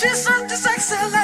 She's something a sexy lady.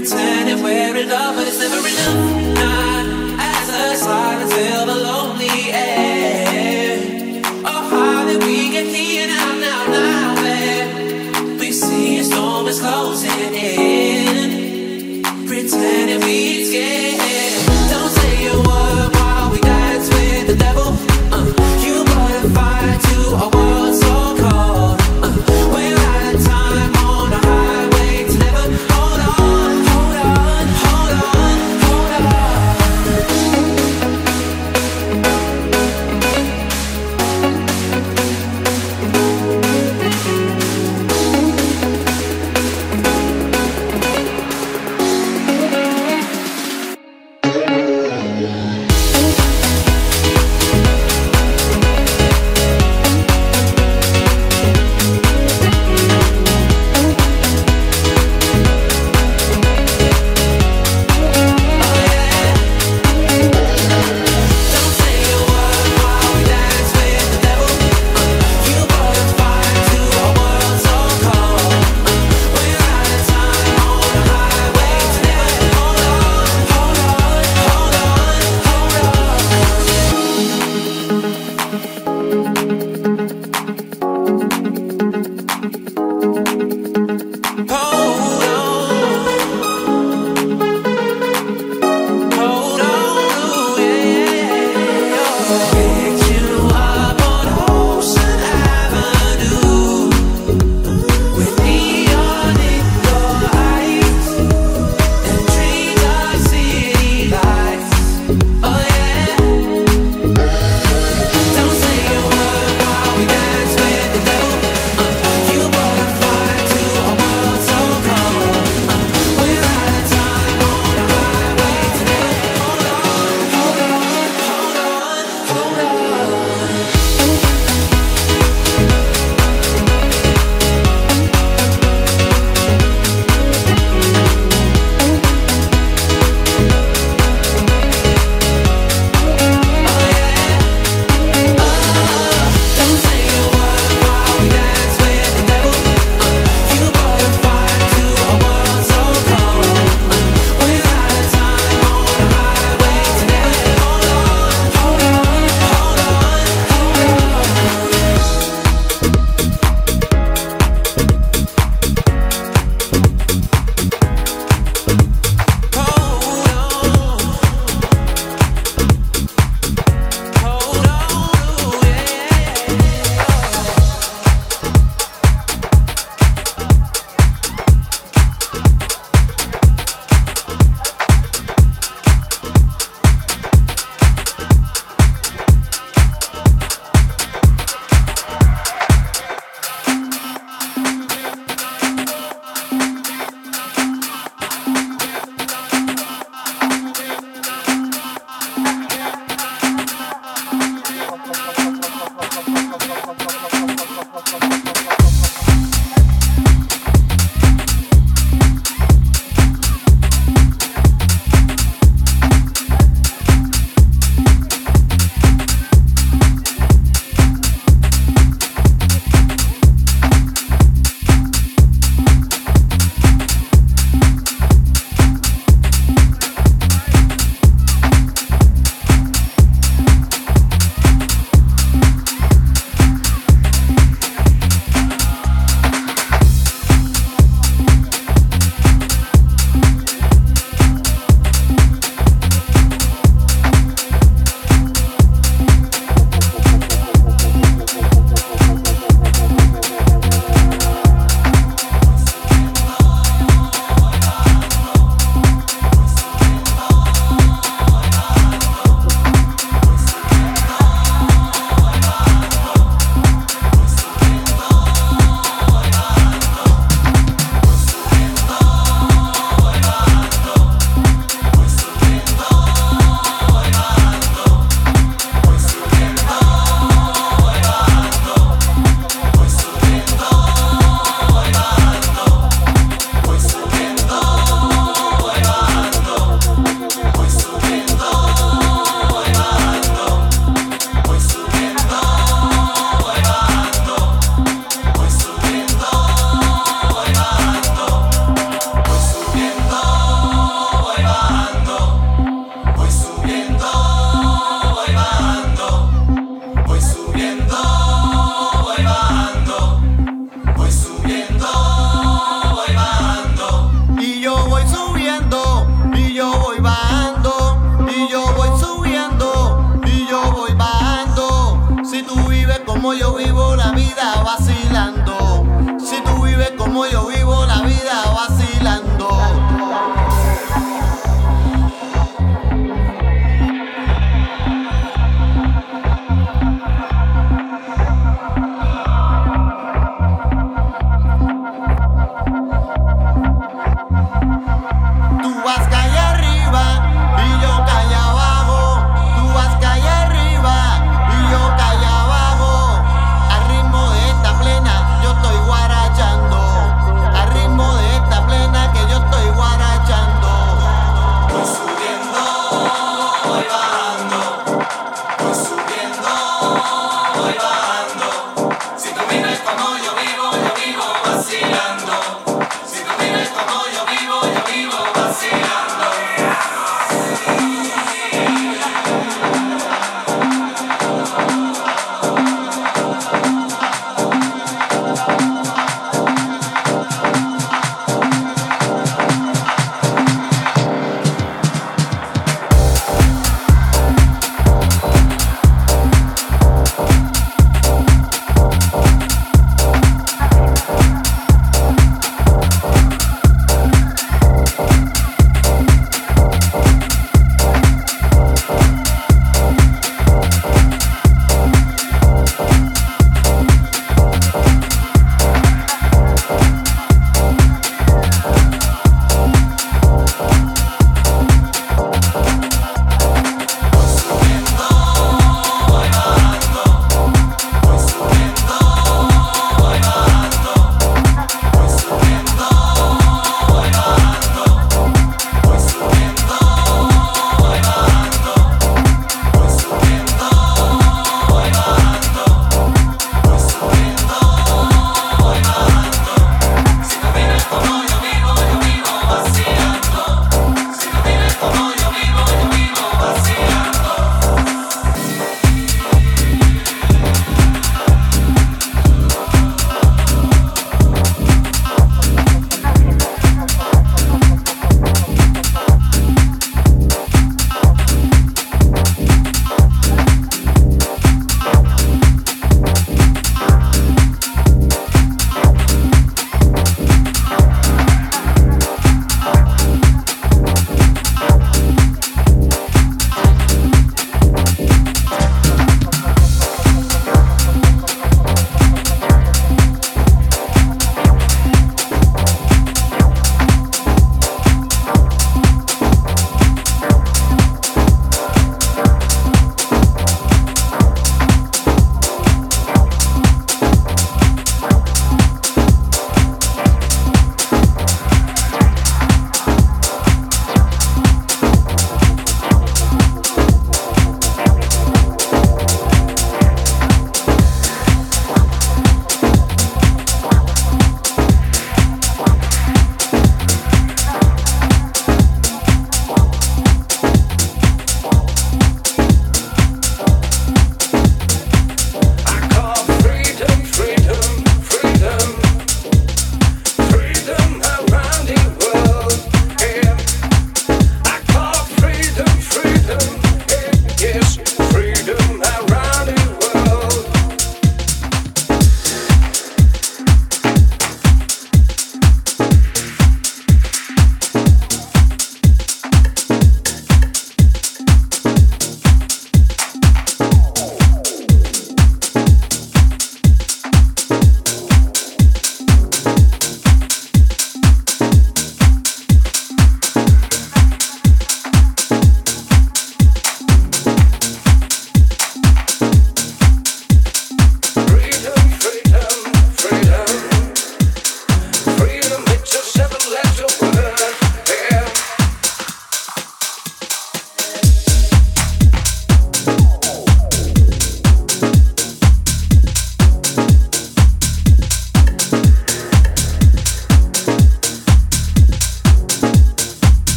pretend we're in love, but it's never enough. Nah.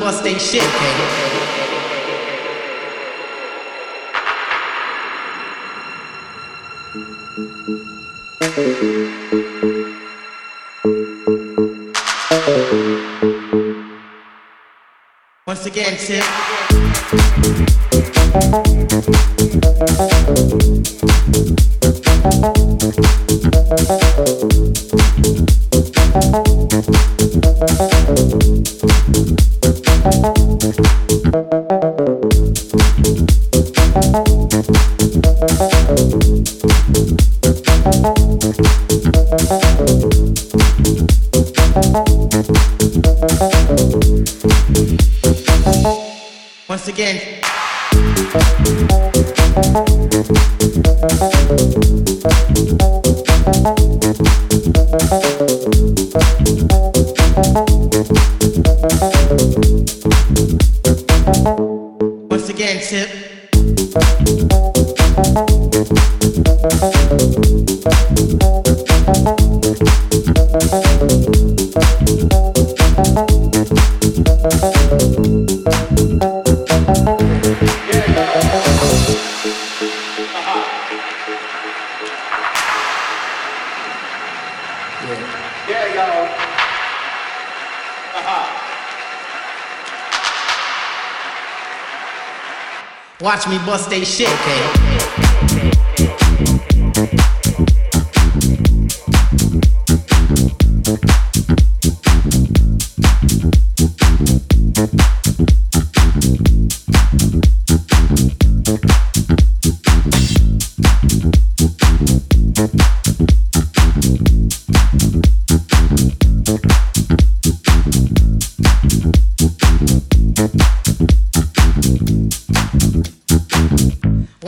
Bust they shit? Once again, tip. Once Watch me bust they shit, okay?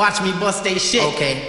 Watch me bust they shit, okay?